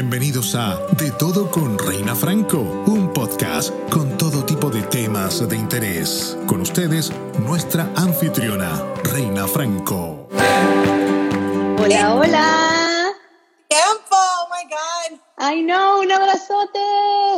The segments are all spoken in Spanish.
Bienvenidos a De Todo con Reina Franco, un podcast con todo tipo de temas de interés. Con ustedes, nuestra anfitriona, Reina Franco. Hola, hola. Tiempo, oh my God. I know, un abrazote.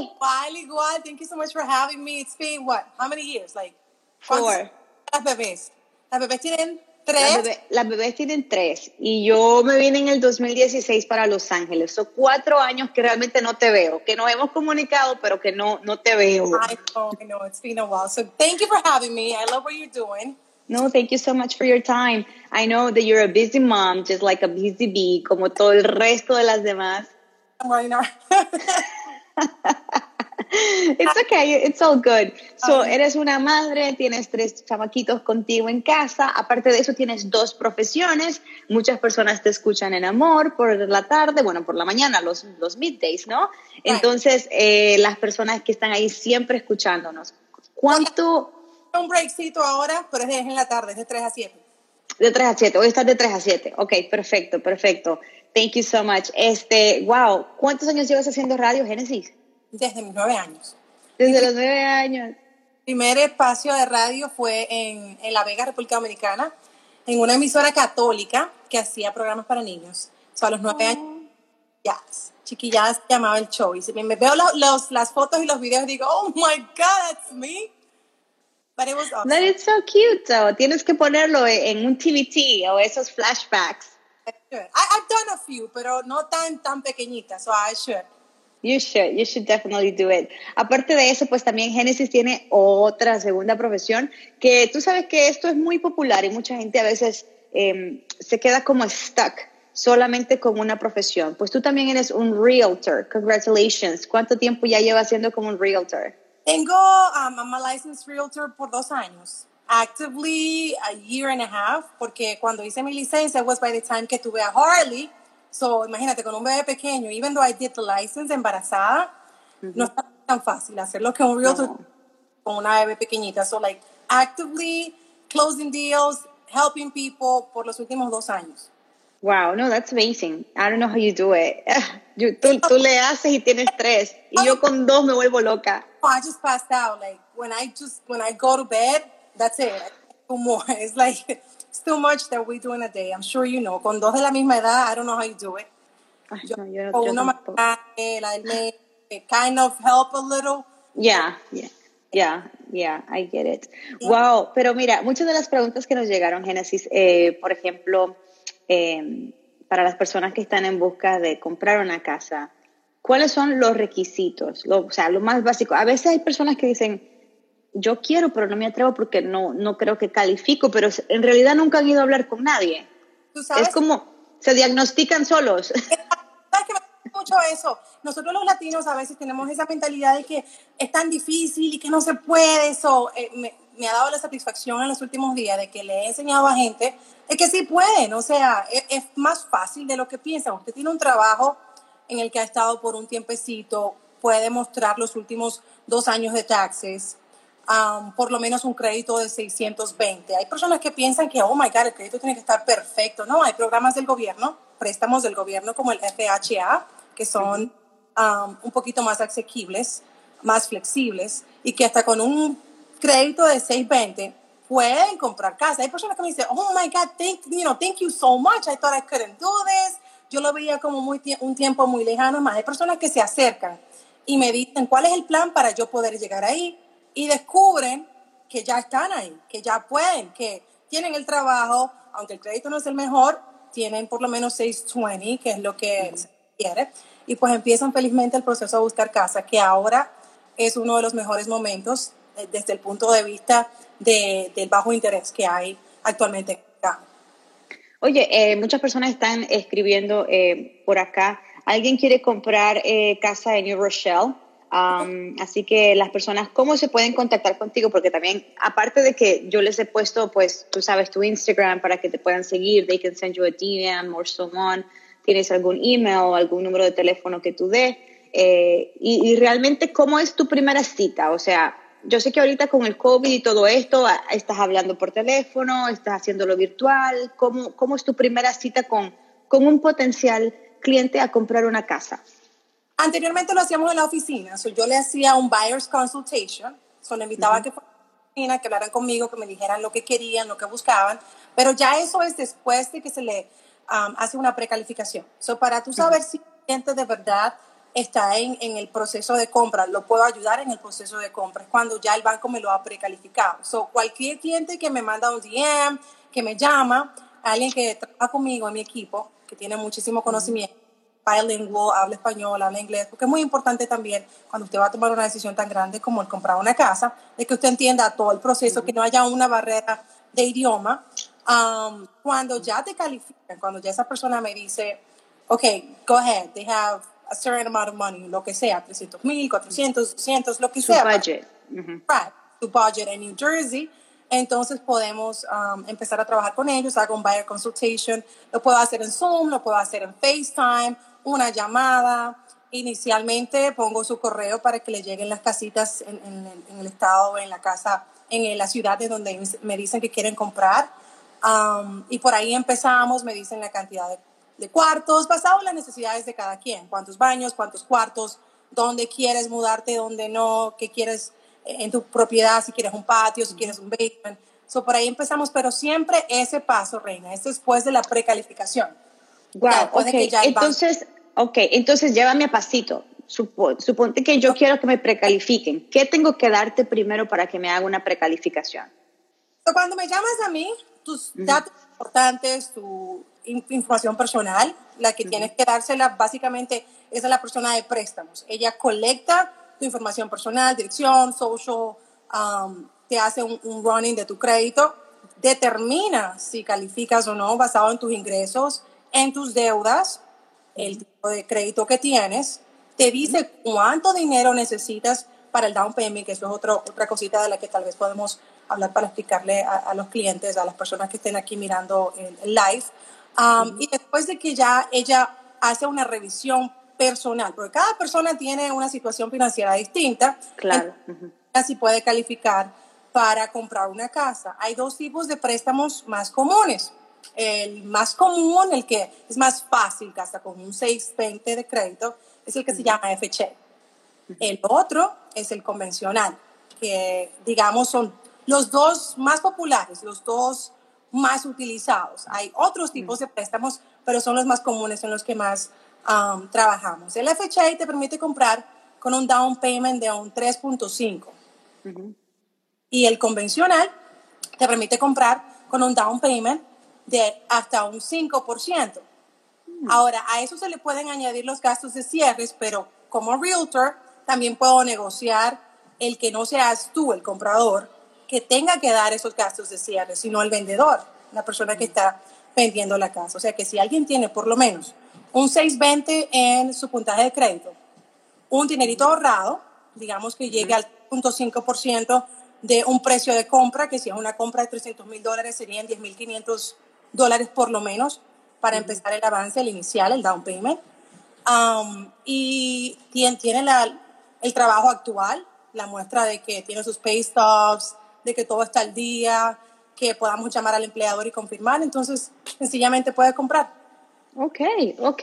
Igual, igual. Thank you so much for having me. It's been what? How many years? Like Four. Las bebés. Las bebés tienen Las, tres. bebé- las bebés tienen tres y yo me vine en el 2016 para Los Ángeles. Son cuatro años que realmente no te veo, que nos hemos comunicado, pero que no, no te veo. I know, I know. It's been a while. So thank you for having me. I love what you're doing. No, thank you so much for your time. I know that you're a busy mom, just like a busy bee, como todo el resto de las demás. I'm running. It's okay, it's all good. So, eres una madre, tienes tres chamaquitos contigo en casa, aparte de eso tienes dos profesiones, muchas personas te escuchan en amor por la tarde, bueno, por la mañana, los, los middays, ¿no? Entonces, eh, las personas que están ahí siempre escuchándonos. ¿Cuánto un breakcito ahora, pero es en la tarde, es de 3 a 7. de 3 a 7? Hoy estás de 3 a 7. Ok, perfecto, perfecto. Thank you so much. Este, wow, ¿cuántos años llevas haciendo radio, Génesis? Desde mis nueve años. Desde los nueve años. primer espacio de radio fue en, en La Vega, República Dominicana, en una emisora católica que hacía programas para niños. O sea, a los nueve años, ya, chiquilladas llamaba el show. Y si me veo los, los- las fotos y los videos, digo, oh my God, that's me. But it was awesome. That is so cute, though. Tienes que ponerlo en un TVT o esos flashbacks. I, I've done a few, pero no tan, tan pequeñitas, so I should. You should, you should definitely do it. Aparte de eso, pues también Genesis tiene otra segunda profesión que tú sabes que esto es muy popular y mucha gente a veces eh, se queda como stuck solamente con una profesión. Pues tú también eres un realtor. Congratulations. ¿Cuánto tiempo ya llevas siendo como un realtor? Tengo, um, I'm a licensed realtor por dos años. Actively a year and a half, porque cuando hice mi licencia was by the time que tuve a Harley. So, imagínate, con un bebé pequeño, even though I did the license embarazada, no es tan fácil hacerlo que un realtor No. con una bebé pequeñita. So, like, actively closing deals, helping people por los últimos dos años. Wow, no, that's amazing. I don't know how you do it. You- tú, tú le haces y tienes tres. Y yo con dos me vuelvo loca. Oh, I just passed out. Like when I just when I go to bed, that's it. Do more. It's like it's too much that we do in a day. I'm sure you know. Con dos de la misma edad, I don't know how you do it. Ay, Yo, no, yo yo uno más grande, la kind of help a little. Yeah, yeah, yeah, yeah, I get it. Wow, pero mira, muchas de las preguntas que nos llegaron, Génesis, eh, por ejemplo, eh, para las personas que están en busca de comprar una casa, ¿cuáles son los requisitos? Lo- o sea, lo más básico. A veces hay personas que dicen, yo quiero, pero no me atrevo porque no, no creo que califico, pero en realidad nunca han ido a hablar con nadie. Tú sabes, Es como, se diagnostican solos. sabes que me mucho eso. Nosotros los latinos a veces tenemos esa mentalidad de que es tan difícil y que no se puede. Eso eh, me, me ha dado la satisfacción en los últimos días de que le he enseñado a gente de que sí pueden. O sea, es, es más fácil de lo que piensan. Usted tiene un trabajo en el que ha estado por un tiempecito, puede mostrar los últimos dos años de taxes, por lo menos un crédito de 620. Hay personas que piensan que, oh my God, el crédito tiene que estar perfecto. No, hay programas del gobierno, préstamos del gobierno como el FHA, que son un poquito más asequibles, más flexibles y que hasta con un crédito de 620 pueden comprar casa. Hay personas que me dicen, oh my God, thank, you know, thank you so much. I thought I couldn't do this. Yo lo veía como muy un tiempo muy lejano, más hay personas que se acercan y me dicen cuál es el plan para yo poder llegar ahí y descubren que ya están ahí, que ya pueden, que tienen el trabajo, aunque el crédito no es el mejor, tienen por lo menos 620, que es lo que se quiere, y pues empiezan felizmente el proceso a buscar casa, que ahora es uno de los mejores momentos eh, desde el punto de vista de- del bajo interés que hay actualmente mercado. Oye, eh, muchas personas están escribiendo eh, por acá. Alguien quiere comprar eh, casa en New Rochelle. Así que las personas, ¿cómo se pueden contactar contigo? Porque también, aparte de que yo les he puesto, pues, tú sabes, tu Instagram para que te puedan seguir, they can send you a DM or so on. Tienes algún email algún número de teléfono que tú des. Eh, y, y realmente, ¿cómo es tu primera cita? O sea, yo sé que ahorita con el COVID y todo esto, a- estás hablando por teléfono, estás haciéndolo virtual. ¿Cómo, cómo es tu primera cita con, con un potencial cliente a comprar una casa? Anteriormente lo hacíamos en la oficina, so yo le hacía un buyer's consultation, so le invitaba a que fueran a la oficina, que hablaran conmigo, que me dijeran lo que querían, lo que buscaban, pero ya eso es después de que se le um, hace una precalificación. So para tú saber si el cliente de verdad está en, en, el proceso de compra, lo puedo ayudar en el proceso de compra, es cuando ya el banco me lo ha precalificado. So cualquier cliente que me manda un DM, que me llama, alguien que trabaja conmigo en mi equipo, que tiene muchísimo conocimiento, bilingual, habla español, habla inglés, porque es muy importante también cuando usted va a tomar una decisión tan grande como el comprar una casa, de que usted entienda todo el proceso, que no haya una barrera de idioma. Um, cuando ya te califican, cuando ya esa persona me dice, ok, go ahead, they have a certain amount of money, lo que sea, 300 mil, 400, 200, lo que Su sea. budget. Ujú. Right, tu budget en New Jersey. Entonces podemos um, empezar a trabajar con ellos, hago un buyer consultation, lo puedo hacer en Zoom, lo puedo hacer en FaceTime, una llamada. Inicialmente pongo su correo para que le lleguen las casitas en, en en el estado, en la casa, en la ciudad de donde me dicen que quieren comprar. Um, y por ahí empezamos, me dicen la cantidad de, de cuartos, basado en las necesidades de cada quien. Cuántos baños, cuántos cuartos, dónde quieres mudarte, dónde no, qué quieres en tu propiedad, si quieres un patio, si quieres un basement. So, por ahí empezamos, pero siempre ese paso, Reina, es después de la precalificación. Wow, después de ok. que ya el banco- Entonces, ok, entonces llévame a pasito. Supo- suponte que yo quiero que me precalifiquen. ¿Qué tengo que darte primero para que me haga una precalificación? Cuando me llamas a mí, tus datos importantes, tu in- información personal, la que tienes que dársela básicamente es a la persona de préstamos. Ella colecta tu información personal, dirección, social, um, te hace un, un running de tu crédito, determina si calificas o no basado en tus ingresos, en tus deudas, el tipo de crédito que tienes, te dice cuánto dinero necesitas para el down payment, que eso es otro, otra cosita de la que tal vez podemos hablar para explicarle a, a los clientes, a las personas que estén aquí mirando el, el live. Um, Y después de que ya ella hace una revisión personal, porque cada persona tiene una situación financiera distinta, Claro. así puede calificar para comprar una casa. Hay dos tipos de préstamos más comunes. El más común, el que es más fácil, que hasta con un 620 de crédito, es el que se llama FHA. El otro es el convencional, que digamos son los dos más populares, los dos más utilizados. Hay otros tipos de préstamos, pero son los más comunes, son los que más um, trabajamos. El FHA te permite comprar con un down payment de un 3.5 y el convencional te permite comprar con un down payment de hasta un 5%. Ahora, a eso se le pueden añadir los gastos de cierres, pero como realtor también puedo negociar el que no seas tú el comprador que tenga que dar esos gastos de cierre, sino el vendedor, la persona que está vendiendo la casa. O sea que si alguien tiene por lo menos un 620 en su puntaje de crédito, un dinerito ahorrado, digamos que llegue al 0.5% de un precio de compra, que si es una compra de 300 mil dólares serían 10.500 dólares por lo menos para empezar el avance, el inicial, el down payment. Um, y tiene, tiene la, el trabajo actual, la muestra de que tiene sus pay stubs, de que todo está al día, que podamos llamar al empleador y confirmar, entonces sencillamente puede comprar. Ok, ok.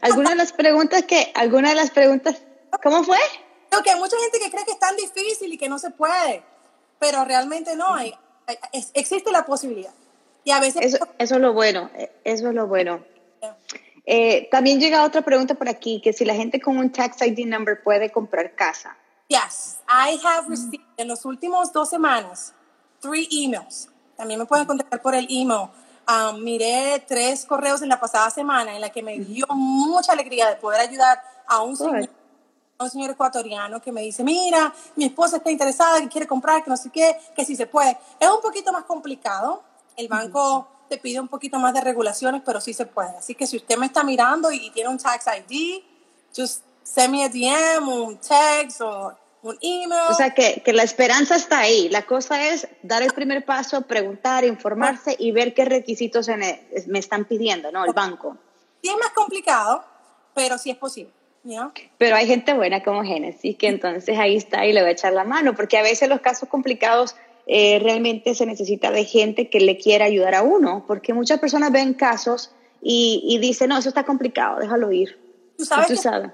Algunas de las preguntas que, algunas de las preguntas, ¿cómo fue? Creo que hay mucha gente que cree que es tan difícil y que no se puede, pero realmente no, hay, hay- es- existe la posibilidad. Y a veces... Eso, eso es lo bueno, eh, eso es lo bueno. Eh, también llega otra pregunta por aquí, que si la gente con un tax ID number puede comprar casa. Yes, I have received en los últimos dos semanas three emails. También me pueden contactar por el email. Um, miré tres correos en la pasada semana en la que me dio mucha alegría de poder ayudar a un señor, a un señor ecuatoriano que me dice, mira, mi esposa está interesada, que quiere comprar, que no sé qué, que si se puede. Es un poquito más complicado. El banco te pide un poquito más de regulaciones, pero sí se puede. Así que si usted me está mirando y, y tiene un tax ID, just send me a DM, un text o un email. O sea, que, que la esperanza está ahí. La cosa es dar el primer paso, preguntar, informarse y ver qué requisitos me, están pidiendo, ¿no? El banco. sí es más complicado, pero sí es posible. ¿ya? Pero hay gente buena como Génesis, que entonces ahí está y le va a echar la mano, porque a veces los casos complicados eh, realmente se necesita de gente que le quiera ayudar a uno, porque muchas personas ven casos y, y dicen, no, eso está complicado, déjalo ir. Tú sabes tú que sabes.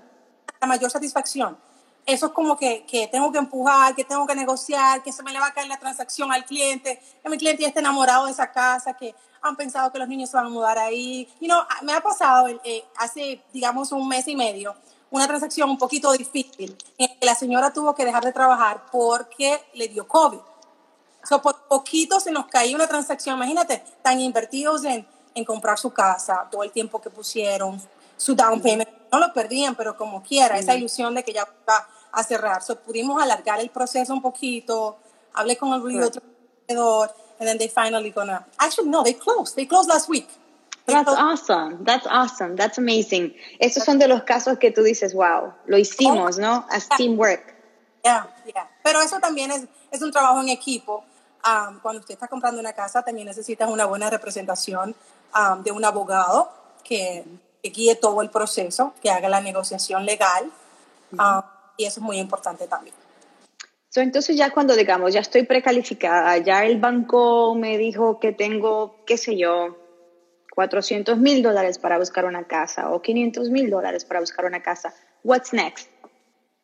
la mayor satisfacción. Eso es como que, que, tengo que empujar, que tengo que negociar, que se me le va a caer la transacción al cliente, que mi cliente ya está enamorado de esa casa, que han pensado que los niños se van a mudar ahí. Y no, me ha pasado eh, hace, digamos, un mes y medio una transacción un poquito difícil en que la señora tuvo que dejar de trabajar porque le dio COVID. So, por poquito se nos caía una transacción, imagínate, tan invertidos en, en comprar su casa, todo el tiempo que pusieron, su down payment, no lo perdían, pero como quiera, esa ilusión de que ya va a cerrar. So, pudimos alargar el proceso un poquito, hablé con el realtor, and then they finally gonna, actually no, they closed, they closed last week. That's awesome, that's awesome, that's amazing. Esos son de los casos que tú dices, wow, lo hicimos, ¿no? As teamwork. Yeah, yeah. Pero eso también es, es un trabajo en equipo. Um, cuando usted está comprando una casa, también necesitas una buena representación um, de un abogado que, guíe todo el proceso, que haga la negociación legal. Um, y eso es muy importante también. So, entonces ya cuando digamos, ya estoy precalificada, ya el banco me dijo que tengo, qué sé yo, 400 mil dólares para buscar una casa o 500 mil dólares para buscar una casa. What's next?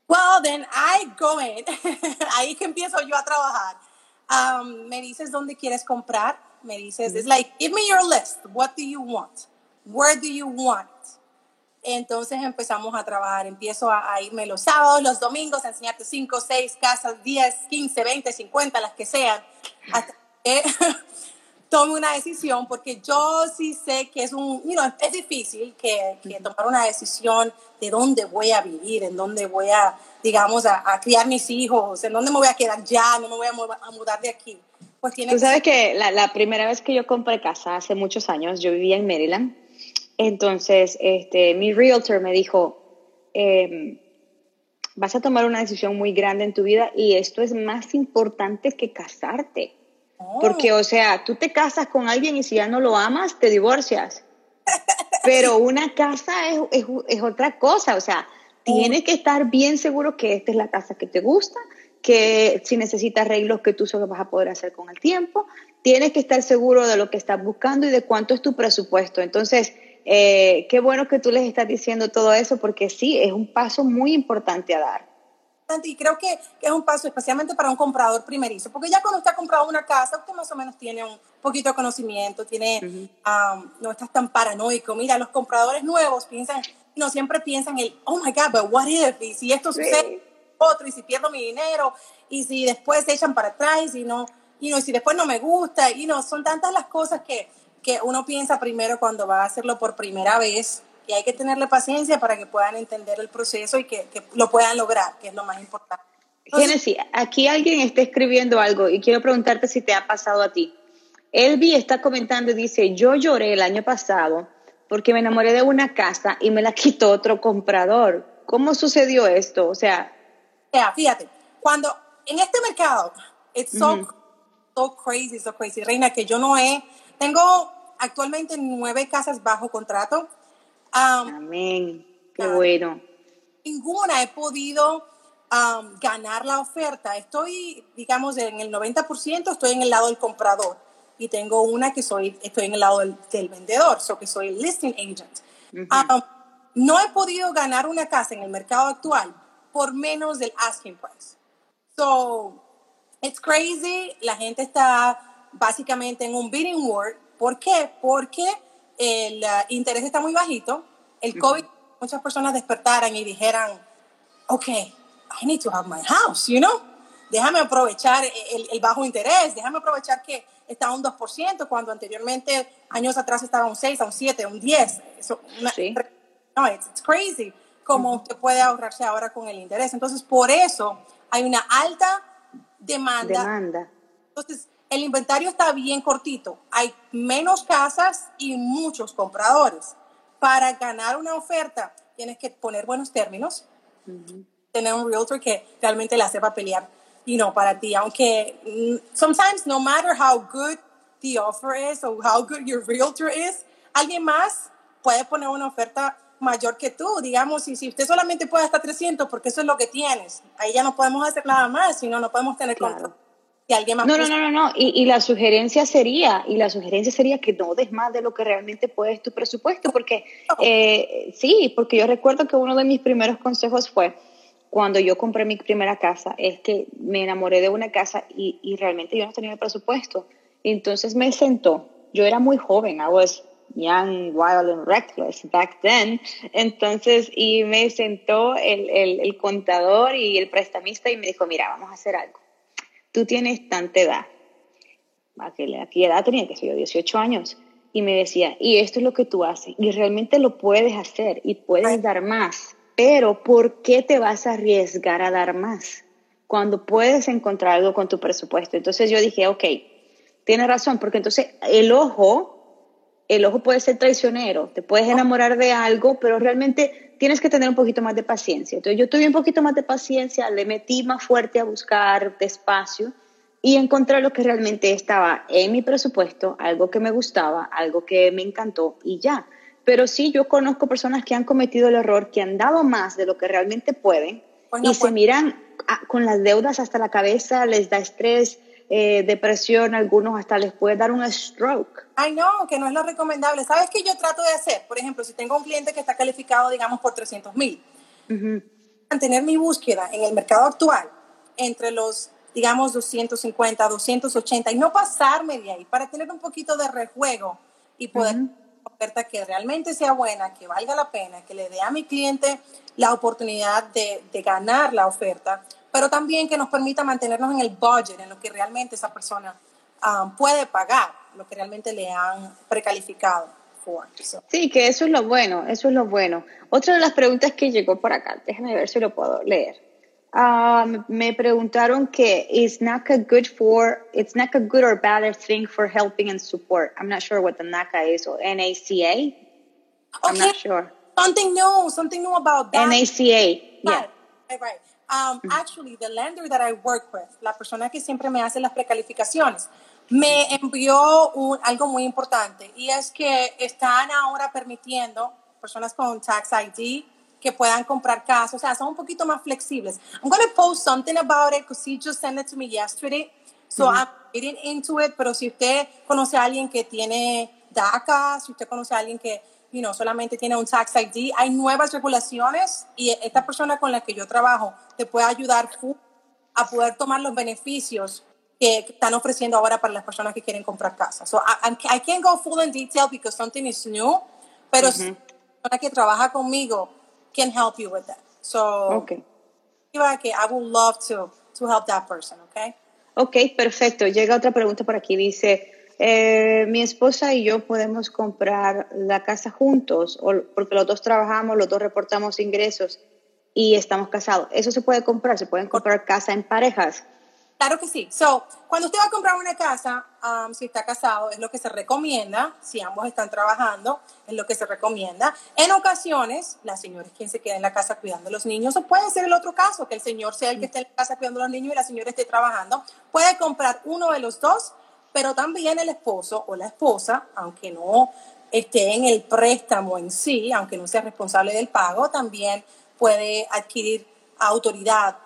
Well, then I go in. Ahí que empiezo yo a trabajar. Um, me dices dónde quieres comprar. Me dices, it's like, give me your list. What do you want? Where do you want? Entonces empezamos a trabajar. Empiezo a, a irme los sábados, los domingos, a enseñarte 5, 6 casas, 10, 15, 20, 50, las que sean. Hasta que tome una decisión, porque yo sí sé que es un, you know, es difícil que, que, tomar una decisión de dónde voy a vivir, en dónde voy a, digamos, a, a, criar mis hijos, en dónde me voy a quedar ya, no me voy a, mudar de aquí. Pues tiene Tú sabes que, la, la, primera vez que yo compré casa, hace muchos años, yo vivía en Maryland, entonces este, mi realtor me dijo, eh, vas a tomar una decisión muy grande en tu vida y esto es más importante que casarte. Porque, o sea, tú te casas con alguien y si ya no lo amas, te divorcias. Pero una casa es, es, es otra cosa, o sea, tienes que estar bien seguro que esta es la casa que te gusta, que si necesitas arreglos que tú solo vas a poder hacer con el tiempo, tienes que estar seguro de lo que estás buscando y de cuánto es tu presupuesto. Entonces, eh, qué bueno que tú les estás diciendo todo eso porque sí, es un paso muy importante a dar y creo que, que, es un paso especialmente para un comprador primerizo, porque ya cuando usted ha comprado una casa, usted más o menos tiene un poquito de conocimiento, tiene, uh -huh. um, no estás tan paranoico. Mira, los compradores nuevos piensan, no siempre piensan el, oh my God, but what if, y si esto sucede, otro, y si pierdo mi dinero, y si después se echan para atrás, y no, y no, si después no me gusta, y no, son tantas las cosas que, que uno piensa primero cuando va a hacerlo por primera vez, y hay que tenerle paciencia para que puedan entender el proceso y que, que lo puedan lograr, que es lo más importante. Genesis, aquí alguien está escribiendo algo y quiero preguntarte si te ha pasado a ti. Elvi está comentando y dice, yo lloré el año pasado porque me enamoré de una casa y me la quitó otro comprador. ¿Cómo sucedió esto? O sea... Yeah, fíjate, cuando en este mercado, it's so, so crazy, so crazy, Reina, que yo no he, tengo actualmente nueve casas bajo contrato Um, Amén. Qué bueno. Ninguna he podido um, ganar la oferta. Estoy, digamos, en el 90%, estoy en el lado del comprador. Y tengo una que soy, estoy en el lado del, del vendedor, so que soy listing agent. Uh -huh. no he podido ganar una casa en el mercado actual por menos del asking price. So, it's crazy. La gente está básicamente en un bidding war. ¿Por qué? Porque el uh, interés está muy bajito, el COVID, muchas personas despertaran y dijeran, ok, I need to have my house, you know? Déjame aprovechar el, el bajo interés, déjame aprovechar que está a un 2%, cuando anteriormente, años atrás, estaba a un 6, a un 7, a un 10. Eso, una, sí. No, it's, it's, crazy cómo usted puede ahorrarse ahora con el interés. Entonces, por eso hay una alta demanda. Demanda. Entonces, el inventario está bien cortito. Hay menos casas y muchos compradores. Para ganar una oferta, tienes que poner buenos términos, uh -huh. tener un realtor que realmente la sepa pelear, y no para ti. Aunque mm, sometimes, no matter how good the offer is or how good your realtor is, alguien más puede poner una oferta mayor que tú, digamos, y si usted solamente puede hasta 300, porque eso es lo que tienes, ahí ya no podemos hacer nada más, sino no podemos tener claro. control si alguien más no, no, no, no, no. Y, y, la sugerencia sería, y la sugerencia sería que no des más de lo que realmente puedes tu presupuesto, porque eh, sí, porque yo recuerdo que uno de mis primeros consejos fue cuando yo compré mi primera casa, es que me enamoré de una casa y, y realmente yo no tenía el presupuesto. Entonces me sentó, yo era muy joven, I was young, wild and reckless back then. Entonces, y me sentó el, el, el contador y el prestamista y me dijo, mira, vamos a hacer algo tú tienes tanta edad, ¿a qué, edad tenía? Que yo 18 años. Y me decía, y esto es lo que tú haces, y realmente lo puedes hacer y puedes dar más, pero ¿por qué te vas a arriesgar a dar más cuando puedes encontrar algo con tu presupuesto? Entonces yo dije, ok, tiene razón, porque entonces el ojo, el ojo puede ser traicionero, te puedes enamorar de algo, pero realmente tienes que tener un poquito más de paciencia. Entonces yo tuve un poquito más de paciencia, le metí más fuerte a buscar despacio y encontré lo que realmente estaba en mi presupuesto, algo que me gustaba, algo que me encantó y ya. Pero sí, yo conozco personas que han cometido el error, que han dado más de lo que realmente pueden pues y se miran con las deudas hasta la cabeza, les da estrés, eh, depresión, algunos hasta les puede dar un stroke. Ay, no, que no es lo recomendable. ¿Sabes qué yo trato de hacer? Por ejemplo, si tengo un cliente que está calificado, digamos, por 300 mil, mantener mi búsqueda en el mercado actual entre los, digamos, 250, 280 y no pasarme de ahí para tener un poquito de rejuego y poder uh oferta que realmente sea buena, que valga la pena, que le dé a mi cliente la oportunidad de, de ganar la oferta pero también que nos permita mantenernos en el budget, en lo que realmente esa persona um, puede pagar, lo que realmente le han precalificado. Sí, que eso es lo bueno, eso es lo bueno. Otra de las preguntas que llegó por acá, déjame ver si lo puedo leer. Um, me preguntaron que is NACA good for, it's NACA good or bad thing for helping and support. I'm not sure what the NACA is or NACA. I'm not sure. Something new, something new about that. NACA, yeah. Right, right. Um, actually, the lender that I work with, la persona que siempre me hace las precalificaciones, me envió un, algo muy importante y es que están ahora permitiendo personas con tax ID que puedan comprar casas, o sea, son un poquito más flexibles. I'm going to post something about it because he just sent it to me yesterday, so I'm getting into it, pero si usted conoce a alguien que tiene DACA, si usted conoce a alguien que you know, solamente tiene un tax ID. Hay nuevas regulaciones y esta persona con la que yo trabajo te puede ayudar a poder tomar los beneficios que están ofreciendo ahora para las personas que quieren comprar casa. So I, I can't go full in detail because something is new, pero la persona que trabaja conmigo can help you with that. So, okay. que I would love to, to help that person, okay? Ok, perfecto. Llega otra pregunta por aquí. Dice, eh, mi esposa y yo podemos comprar la casa juntos, porque los dos trabajamos, los dos reportamos ingresos y estamos casados. Eso se puede comprar, se pueden comprar casa en parejas. Claro que sí. So, cuando usted va a comprar una casa, um, si está casado, es lo que se recomienda. Si ambos están trabajando, es lo que se recomienda. En ocasiones, la señora es quien se queda en la casa cuidando a los niños, o puede ser el otro caso, que el señor sea el que esté en la casa cuidando a los niños y la señora esté trabajando. Puede comprar uno de los dos pero también el esposo o la esposa, aunque no esté en el préstamo en sí, aunque no sea responsable del pago, también puede adquirir autoridad,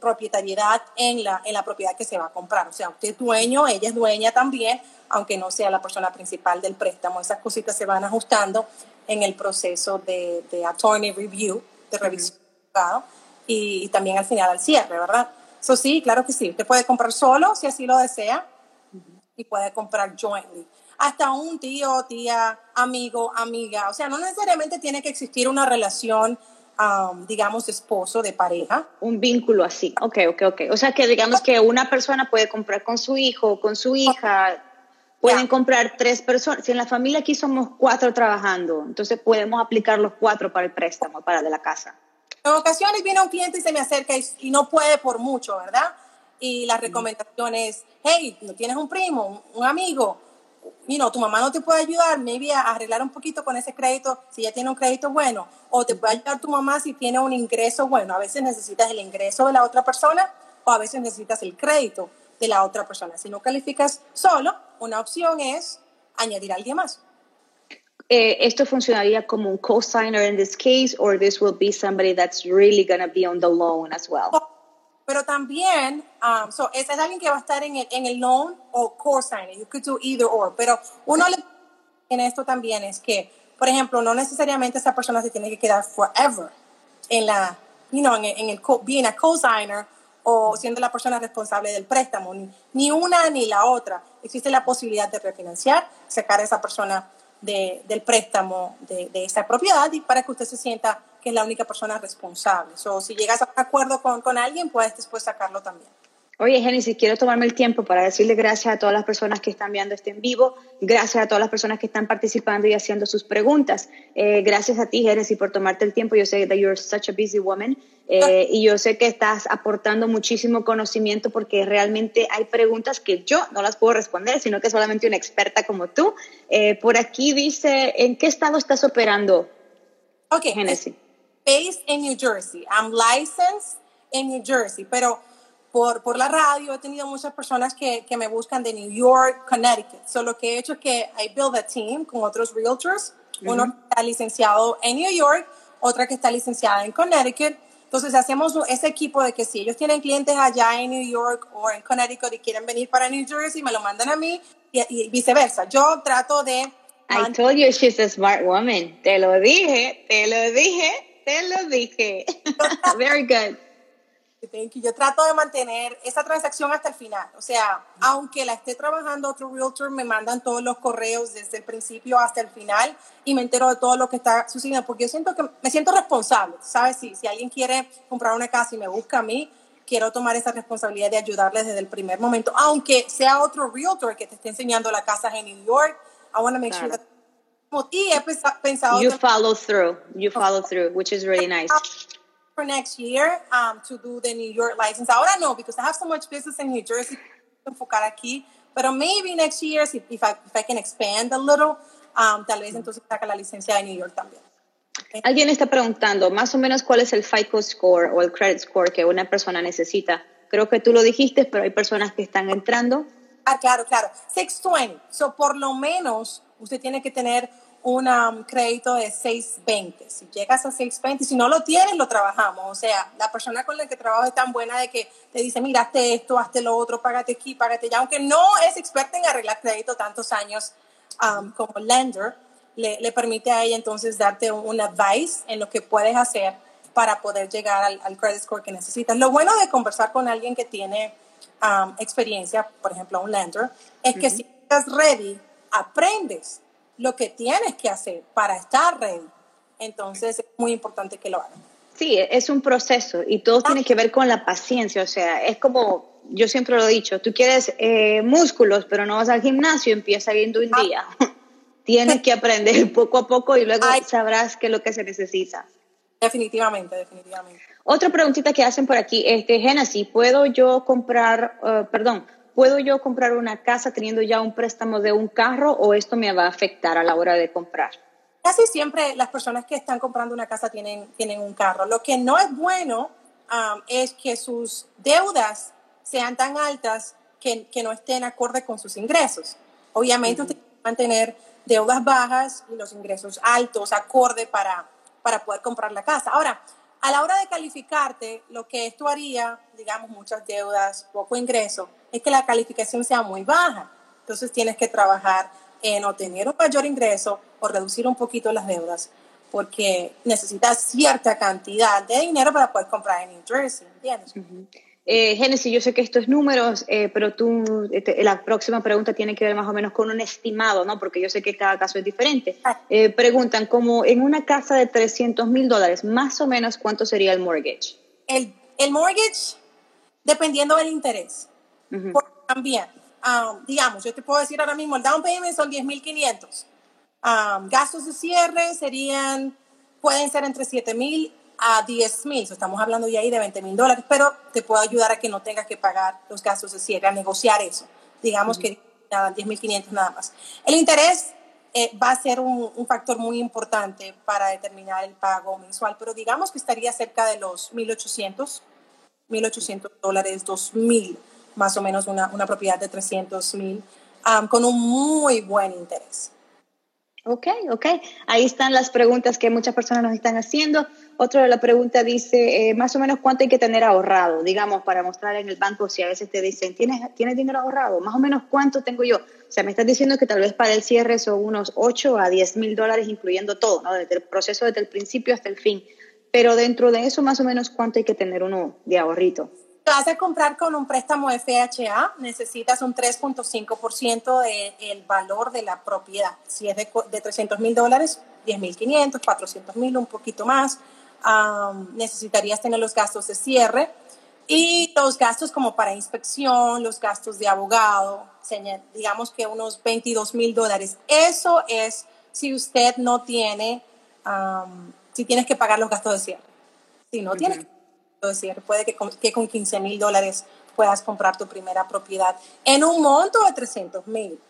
propietariedad en la, en la propiedad que se va a comprar. O sea, usted es dueño, ella es dueña también, aunque no sea la persona principal del préstamo. Esas cositas se van ajustando en el proceso de, de attorney review, de revisión y, y, también al final al cierre, ¿verdad? Eso sí, claro que sí. Usted puede comprar solo si así lo desea y puede comprar jointly. Hasta un tío, tía, amigo, amiga. O sea, no necesariamente tiene que existir una relación, um, digamos, esposo, de pareja. Un vínculo así. Ok, ok, ok. O sea, que digamos que una persona puede comprar con su hijo, con su hija. Pueden comprar tres personas. Si en la familia aquí somos cuatro trabajando, entonces podemos aplicar los cuatro para el préstamo, para de la casa. En ocasiones viene un cliente y se me acerca y, y no puede por mucho, ¿verdad? y las recomendaciones, hey, no tienes un primo, un, amigo, you know, tu mamá no te puede ayudar, maybe a arreglar un poquito con ese crédito si ya tiene un crédito bueno, o te puede ayudar tu mamá si tiene un ingreso bueno. A veces necesitas el ingreso de la otra persona o a veces necesitas el crédito de la otra persona. Si no calificas solo, una opción es añadir a alguien más. Eh, esto funcionaría como un co-signer in this case, or this will be somebody that's really going to be on the loan as well. Pero también, um, so, ese es alguien que va a estar en el, en el loan o co-signing. You could do either or. Pero uno le, en esto también es que, por ejemplo, no necesariamente esa persona se tiene que quedar forever en la, you know, en, en el, being a co-signer o siendo la persona responsable del préstamo. Ni, una ni la otra. Existe la posibilidad de refinanciar, sacar a esa persona de, del préstamo de, de esa propiedad y para que usted se sienta que es la única persona responsable. O si llegas a un acuerdo con, con alguien, puedes después sacarlo también. Oye, Génesis, quiero tomarme el tiempo para decirle gracias a todas las personas que están viendo este en vivo, gracias a todas las personas que están participando y haciendo sus preguntas. Eh, gracias a ti, Génesis, por tomarte el tiempo. Yo sé que you're such a busy woman eh, y yo sé que estás aportando muchísimo conocimiento porque realmente hay preguntas que yo no las puedo responder, sino que solamente una experta como tú. Eh, por aquí dice, ¿en qué estado estás operando, Ok, Génesis? Based in New Jersey. I'm licensed in New Jersey, pero por, por la radio he tenido muchas personas que, que me buscan de New York, Connecticut. So lo que he hecho es que I build a team con otros realtors, uno que está licenciado en New York, otra que está licenciada en Connecticut. Entonces hacemos ese equipo de que si ellos tienen clientes allá en New York o en Connecticut y quieren venir para New Jersey, me lo mandan a mí y, y viceversa. Yo trato de... I told you she's a smart woman. Te lo dije, te lo dije te lo dije. Very good. Thank you. Yo trato de mantener esa transacción hasta el final. O sea, aunque la esté trabajando otro realtor, me mandan todos los correos desde el principio hasta el final y me entero de todo lo que está sucediendo, porque yo siento que me siento responsable. ¿Sabes? Si, si alguien quiere comprar una casa y me busca a mí, quiero tomar esa responsabilidad de ayudarles desde el primer momento, aunque sea otro realtor que te esté enseñando la casa en New York. I want to make sure that y he pensado... You follow through, you follow through, which is really nice. For next year, um, to do the New York license. Ahora no, because I have so much business in New Jersey, enfocar aquí. Pero maybe next year, if, if, I, if I can expand a little, um, tal vez entonces saca la licencia de New York también. Alguien está preguntando más o menos cuál es el FICO score o el credit score que una persona necesita. Creo que tú lo dijiste, pero hay personas que están entrando. Ah, claro, claro. 620. So, por lo menos usted tiene que tener un um, crédito de 620. Si llegas a 620, si no lo tienes, lo trabajamos. O sea, la persona con la que trabajo es tan buena de que te dice, mira, hazte esto, hazte lo otro, págate aquí, págate allá. Aunque no es experta en arreglar crédito tantos años um, como lender, le, le, permite a ella entonces darte un, advice en lo que puedes hacer para poder llegar al, credit score que necesitas. Lo bueno de conversar con alguien que tiene um, experiencia, por ejemplo, un lender, es que si estás ready, aprendes lo que tienes que hacer para estar ready. Entonces es muy importante que lo hagan. Sí, es un proceso y todo tiene que ver con la paciencia. O sea, es como, yo siempre lo he dicho, tú quieres eh, músculos, pero no vas al gimnasio, empieza viendo un día. Tienes que aprender poco a poco y luego sabrás qué es lo que se necesita. Definitivamente, definitivamente. Otra preguntita que hacen por aquí, este, Genesis, ¿puedo yo comprar, uh, perdón, ¿puedo yo comprar una casa teniendo ya un préstamo de un carro o esto me va a afectar a la hora de comprar? Casi siempre las personas que están comprando una casa tienen, tienen un carro. Lo que no es bueno um, es que sus deudas sean tan altas que, que, no estén acorde con sus ingresos. Obviamente usted tiene que mantener deudas bajas y los ingresos altos, acorde para, para poder comprar la casa. Ahora, a la hora de calificarte, lo que esto haría, digamos, muchas deudas, poco ingreso, es que la calificación sea muy baja. Entonces tienes que trabajar en obtener un mayor ingreso o reducir un poquito las deudas, porque necesitas cierta cantidad de dinero para poder comprar en New Jersey, ¿entiendes? Eh, Génesis, yo sé que esto es números, eh, pero tú, este, la próxima pregunta tiene que ver más o menos con un estimado, ¿no? Porque yo sé que cada caso es diferente. Ah. Eh, preguntan, como en una casa de 300 mil dólares, más o menos, ¿cuánto sería el mortgage? El, el mortgage, dependiendo del interés. También, um, digamos, yo te puedo decir ahora mismo, el down payment son 10.500. Um, gastos de cierre serían, pueden ser entre 7 mil a 10 mil, estamos hablando ya ahí de 20 mil dólares, pero te puedo ayudar a que no tengas que pagar los gastos de cierre, a negociar eso. Digamos que nada, 10 mil 500 nada más. El interés eh, va a ser un, un, factor muy importante para determinar el pago mensual, pero digamos que estaría cerca de los 1.800, 1.800 dólares, 2.000, más o menos una, una propiedad de 300 mil, con un muy buen interés. Ok, ok. Ahí están las preguntas que muchas personas nos están haciendo. Otra de la pregunta dice, eh, más o menos cuánto hay que tener ahorrado, digamos, para mostrar en el banco si a veces te dicen, ¿tienes, ¿tienes dinero ahorrado? Más o menos cuánto tengo yo. O sea, me estás diciendo que tal vez para el cierre son unos 8 a 10 mil dólares, incluyendo todo, ¿no? Desde el proceso, desde el principio hasta el fin. Pero dentro de eso, más o menos cuánto hay que tener uno de ahorrito vas a comprar con un préstamo FHA, necesitas un 3.5% del valor de la propiedad. Si es de, de 300 mil dólares, 10.500, 400 mil, un poquito más. necesitarías tener los gastos de cierre y los gastos como para inspección, los gastos de abogado, digamos que unos 22 mil dólares. Eso es si usted no tiene, si tienes que pagar los gastos de cierre. Si no tienes decir, puede que con, que con 15 mil dólares puedas comprar tu primera propiedad en un monto de 300 mil.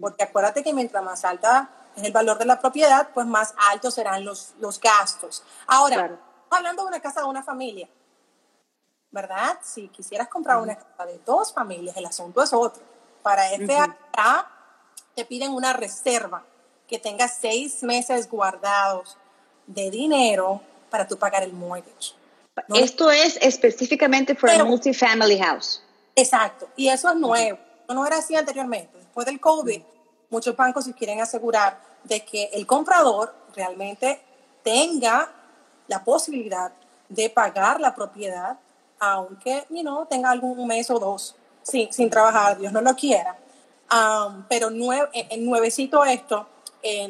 Porque acuérdate que mientras más alta es el valor de la propiedad, pues más altos serán los, los gastos. Ahora, hablando de una casa de una familia, ¿verdad? Si quisieras comprar una casa de dos familias, el asunto es otro. Para FHA te piden una reserva que tenga seis meses guardados de dinero para tú pagar el mortgage. Esto es específicamente para multifamily house. Exacto, y eso es nuevo. No era así anteriormente. Después del COVID, muchos bancos se quieren asegurar de que el comprador realmente tenga la posibilidad de pagar la propiedad, aunque you tenga algún mes o dos sin, sin trabajar, Dios no lo quiera. Um, pero en nuevecito esto,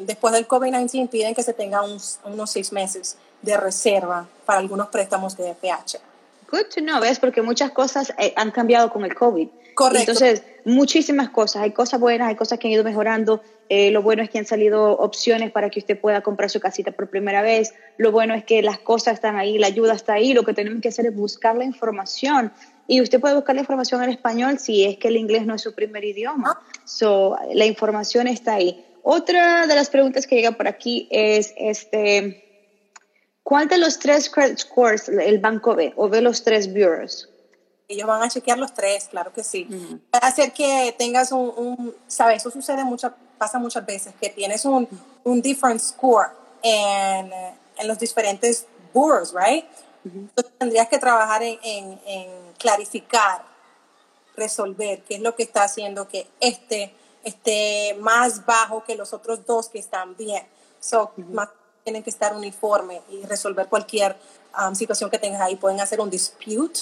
después del COVID-19 piden que se tenga unos seis meses de reserva para algunos préstamos de FH. Good to know, ¿ves? Porque muchas cosas eh, han cambiado con el COVID. Correcto. Entonces, muchísimas cosas. Hay cosas buenas, hay cosas que han ido mejorando. Eh, lo bueno es que han salido opciones para que usted pueda comprar su casita por primera vez. Lo bueno es que las cosas están ahí, la ayuda está ahí. Lo que tenemos que hacer es buscar la información. Y usted puede buscar la información en español si es que el inglés no es su primer idioma. Ah. So, la información está ahí. Otra de las preguntas que llega por aquí es, este, ¿Cuál de los tres credit scores el banco ve o ve los tres bureaus? Ellos van a chequear los tres, claro que sí. Para hacer que tengas un, ¿sabes? Eso sucede mucho, pasa muchas veces, que tienes un, un different score en, en, los diferentes bureaus, right? Entonces tendrías que trabajar en, en, clarificar, resolver qué es lo que está haciendo que este esté más bajo que los otros dos que están bien. So, más tienen que estar uniforme y resolver cualquier um, situación que tengas ahí. Pueden hacer un dispute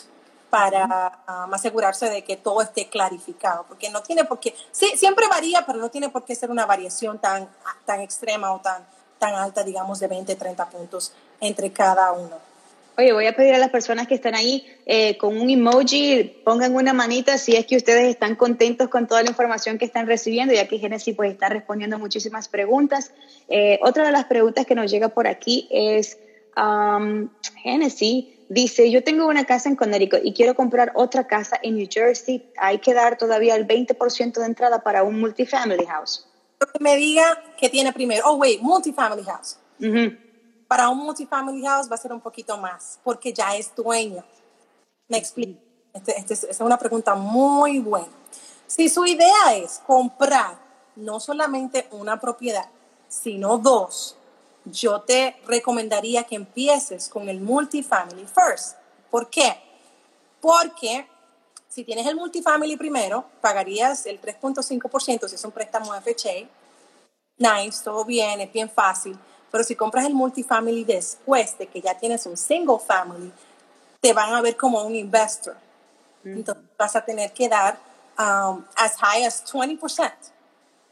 para um, asegurarse de que todo esté clarificado, porque no tiene por qué, sí, siempre varía, pero no tiene por qué ser una variación tan, tan extrema o tan, tan alta, digamos, de 20, 30 puntos entre cada uno. Oye, voy a pedir a las personas que están ahí eh, con un emoji, pongan una manita si es que ustedes están contentos con toda la información que están recibiendo, ya que Genesis pues está respondiendo muchísimas preguntas. Eh, otra de las preguntas que nos llega por aquí es, um, Genesis dice, yo tengo una casa en Connecticut y quiero comprar otra casa en New Jersey, hay que dar todavía el 20% de entrada para un multifamily house. Que me diga que tiene primero, oh wait, multifamily house para un multifamily house va a ser un poquito más, porque ya es dueño. Me explico. Esta este es una pregunta muy buena. Si su idea es comprar no solamente una propiedad, sino dos, yo te recomendaría que empieces con el multifamily first. ¿Por qué? Porque si tienes el multifamily primero, pagarías el 3.5% si es un préstamo FHA. Nice, todo bien, es bien fácil. Pero si compras el multifamily después de que ya tienes un single family, te van a ver como un investor. Entonces vas a tener que dar um, as high as 20%.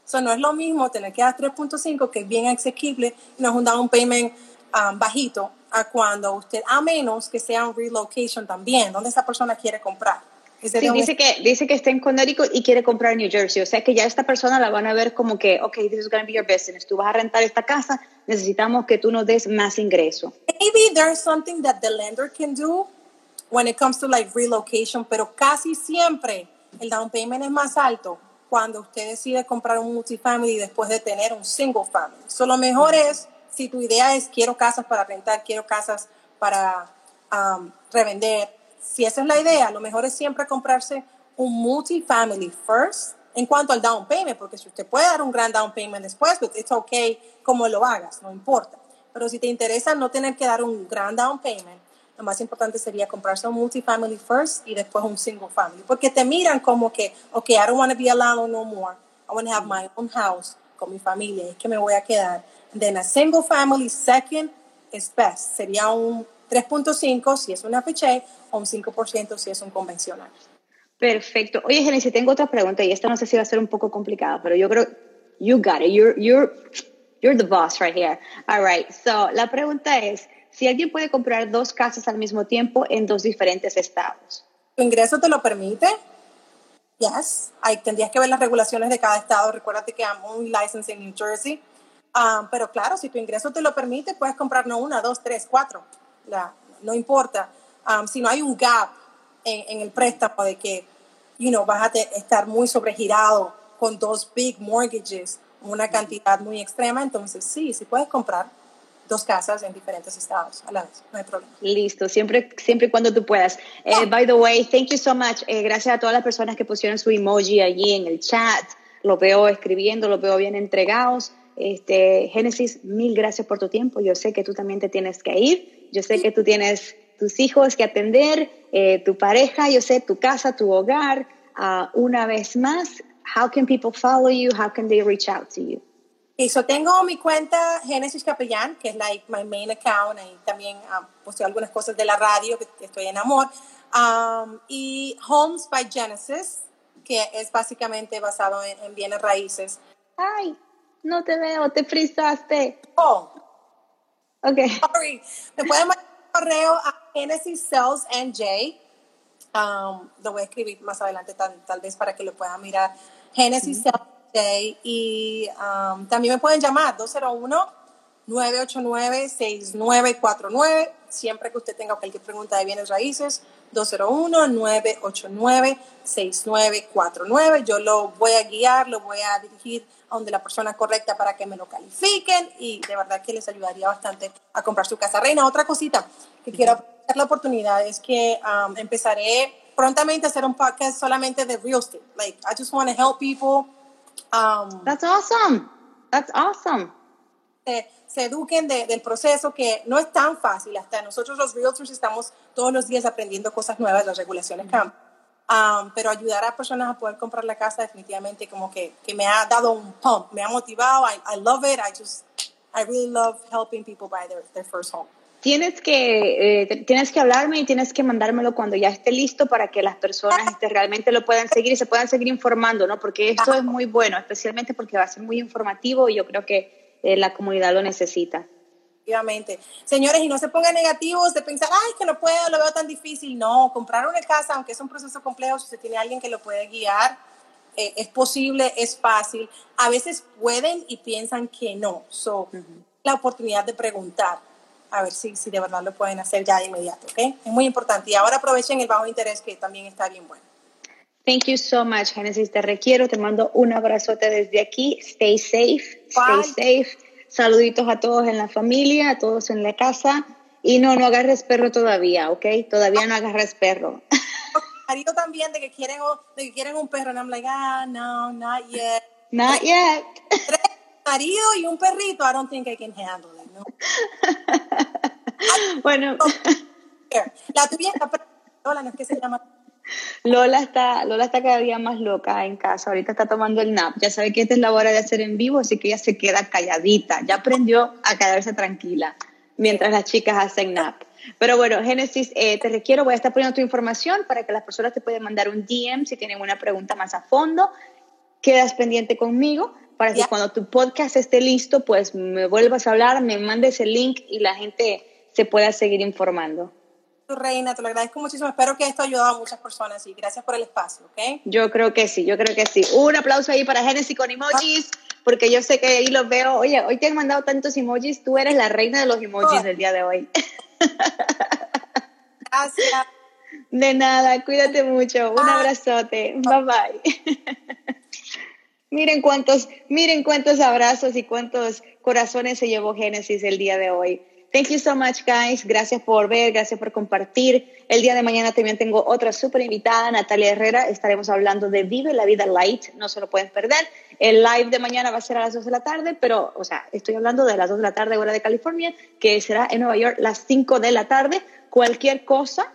So no es lo mismo tener que dar 3.5, que es bien asequible, y no es un down payment um, bajito, a cuando usted, a menos que sea un relocation también, donde esa persona quiere comprar. Sí, dice que, dice que está en Connecticut y quiere comprar en New Jersey. O sea que ya esta persona la van a ver como que, ok, this is going to be your business. Tú vas a rentar esta casa, necesitamos que tú nos des más ingreso. Maybe there's something that the lender can do when it comes to like relocation, pero casi siempre el down payment es más alto cuando usted decide comprar un multifamily después de tener un single family. So, lo mejor es, si tu idea es quiero casas para rentar, quiero casas para um, revender, si esa es la idea, lo mejor es siempre comprarse un multifamily first en cuanto al down payment, porque si usted puede dar un gran down payment después, pues es ok como lo hagas, no importa. Pero si te interesa no tener que dar un gran down payment, lo más importante sería comprarse un multifamily first y después un single family, porque te miran como que, ok, I don't want to be alone no more, I want to have my own house con mi familia, es que me voy a quedar. Then a single family second is best, sería un 3.5 si es una FHA o un 5% si es un convencional. Perfecto. Oye, Genesis, tengo otra pregunta y esta no sé si va a ser un poco complicada, pero yo creo, you got it, you're, you're, you're the boss right here. All right, so la pregunta es, si alguien puede comprar dos casas al mismo tiempo en dos diferentes estados. ¿Tu ingreso te lo permite? Yes. Ahí tendrías que ver las regulaciones de cada estado. Recuérdate que I'm only licensed in New Jersey. Um, pero claro, si tu ingreso te lo permite, puedes comprar no una, dos, tres, cuatro. La, no importa. Um, si no hay un gap en, en, el préstamo de que, you know, vas a estar muy sobregirado con dos big mortgages, una cantidad muy extrema, entonces sí, sí puedes comprar dos casas en diferentes estados a la vez, no hay problema. Listo, siempre, siempre y cuando tú puedas. Eh, by the way, thank you so much. Eh, gracias a todas las personas que pusieron su emoji allí en el chat. Lo veo escribiendo, lo veo bien entregados. Este, Génesis, mil gracias por tu tiempo. Yo sé que tú también te tienes que ir. Yo sé que tú tienes tus hijos que atender, eh, tu pareja, yo sé, tu casa, tu hogar. Uh, una vez más, how can people follow you? How can they reach out to you? Y so tengo mi cuenta Genesis Capellán, que es like my main account, y también um, posteo algunas cosas de la radio, que estoy en amor. Um, y Homes by Genesis, que es básicamente basado en, en, bienes raíces. Ay, no te veo, te frisaste. Oh. Ok. Sorry. Me pueden mandar un correo a Genesis Sales NJ. Um, lo voy a escribir más adelante, tal, tal vez para que lo puedan mirar. Genesis Sales y um, también me pueden llamar 201-989-6949. Siempre que usted tenga cualquier pregunta de bienes raíces, 201-989-6949. Yo lo voy a guiar, lo voy a dirigir a donde la persona correcta para que me lo califiquen y de verdad que les ayudaría bastante a comprar su casa reina. Otra cosita que quiero aprovechar la oportunidad es que um, empezaré prontamente a hacer un podcast solamente de real estate. Like, I just want to help people Um, That's awesome. That's awesome. Se, se eduquen de, del proceso que no es tan fácil. Hasta nosotros los realtors estamos todos los días aprendiendo cosas nuevas, las regulaciones cambian. Um, pero ayudar a personas a poder comprar la casa definitivamente como que, que me ha dado un pump, me ha motivado. I, I love it. I just, I really love helping people buy their, their first home tienes que, eh, tienes que hablarme y tienes que mandármelo cuando ya esté listo para que las personas este, realmente lo puedan seguir y se puedan seguir informando, ¿no? Porque esto es muy bueno, especialmente porque va a ser muy informativo y yo creo que eh, la comunidad lo necesita. Efectivamente. Señores, y no se pongan negativos de pensar, ay, que no puedo, lo veo tan difícil. No, comprar una casa, aunque es un proceso complejo, si usted tiene alguien que lo puede guiar, eh, es posible, es fácil. A veces pueden y piensan que no. So, la oportunidad de preguntar a ver si, si de verdad lo pueden hacer ya de inmediato, ¿ok? Es muy importante. Y ahora aprovechen el bajo interés que también está bien bueno. Thank you so much, Genesis. Te requiero, te mando un abrazote desde aquí. Stay safe, stay safe. Saluditos a todos en la familia, a todos en la casa. Y no, no agarres perro todavía, ¿ok? Todavía no agarres perro. marido también de que quieren de que quieren un perro, and I'm like, ah, no, not yet. Not yet. marido y un perrito, I don't think I can handle it, ¿no? bueno. La tuya Lola, no es que se llama. Lola está, Lola está cada día más loca en casa. Ahorita está tomando el nap. Ya sabe que esta es la hora de hacer en vivo, así que ella se queda calladita. Ya aprendió a quedarse tranquila mientras las chicas hacen nap. Pero bueno, Génesis, eh, te requiero, voy a estar poniendo tu información para que las personas te puedan mandar un DM si tienen una pregunta más a fondo. Quedas pendiente conmigo para que cuando tu podcast esté listo, pues me vuelvas a hablar, me mandes el link y la gente se pueda seguir informando. Tu reina, te lo agradezco muchísimo. Espero que esto haya ayudado a muchas personas y gracias por el espacio, ¿ok? Yo creo que sí, yo creo que sí. Un aplauso ahí para Genesis con emojis, porque yo sé que ahí los veo. Oye, hoy te han mandado tantos emojis, tú eres la reina de los emojis del día de hoy. Gracias. De nada, cuídate mucho. Un abrazote. Bye bye. Miren cuántos, miren cuántos abrazos y cuántos corazones se llevó Génesis el día de hoy. Thank you so much, guys. Gracias por ver, gracias por compartir. El día de mañana también tengo otra súper invitada, Natalia Herrera. Estaremos hablando de Vive la Vida Light. No se lo pueden perder. El live de mañana va a ser a las 2 de la tarde, pero, o sea, estoy hablando de las 2 de la tarde, hora de California, que será en Nueva York las 5 de la tarde. Cualquier cosa,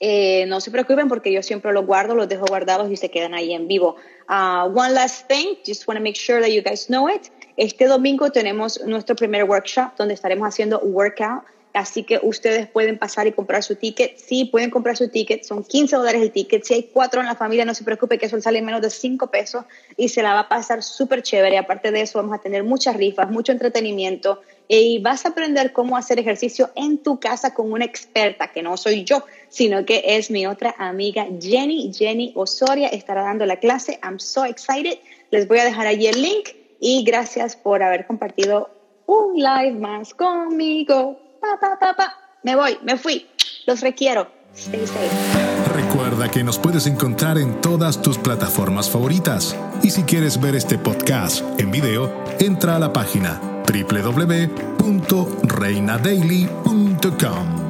eh, no se preocupen porque yo siempre los guardo, los dejo guardados y se quedan ahí en vivo. Uh, one last thing, just want to make sure that you guys know it. Este domingo tenemos nuestro primer workshop donde estaremos haciendo workout. Así que ustedes pueden pasar y comprar su ticket. Sí, pueden comprar su ticket. Son 15 dólares el ticket. Si hay cuatro en la familia, no se preocupe que eso sale menos de 5 pesos y se la va a pasar súper chévere. Aparte de eso, vamos a tener muchas rifas, mucho entretenimiento y vas a aprender cómo hacer ejercicio en tu casa con una experta, que no soy yo, sino que es mi otra amiga Jenny. Jenny Osoria estará dando la clase. I'm so excited. Les voy a dejar allí el link y gracias por haber compartido un live más conmigo. Me voy, me fui. Los requiero. Stay safe. Recuerda que nos puedes encontrar en todas tus plataformas favoritas. Y si quieres ver este podcast en video, entra a la página www.reinadaily.com.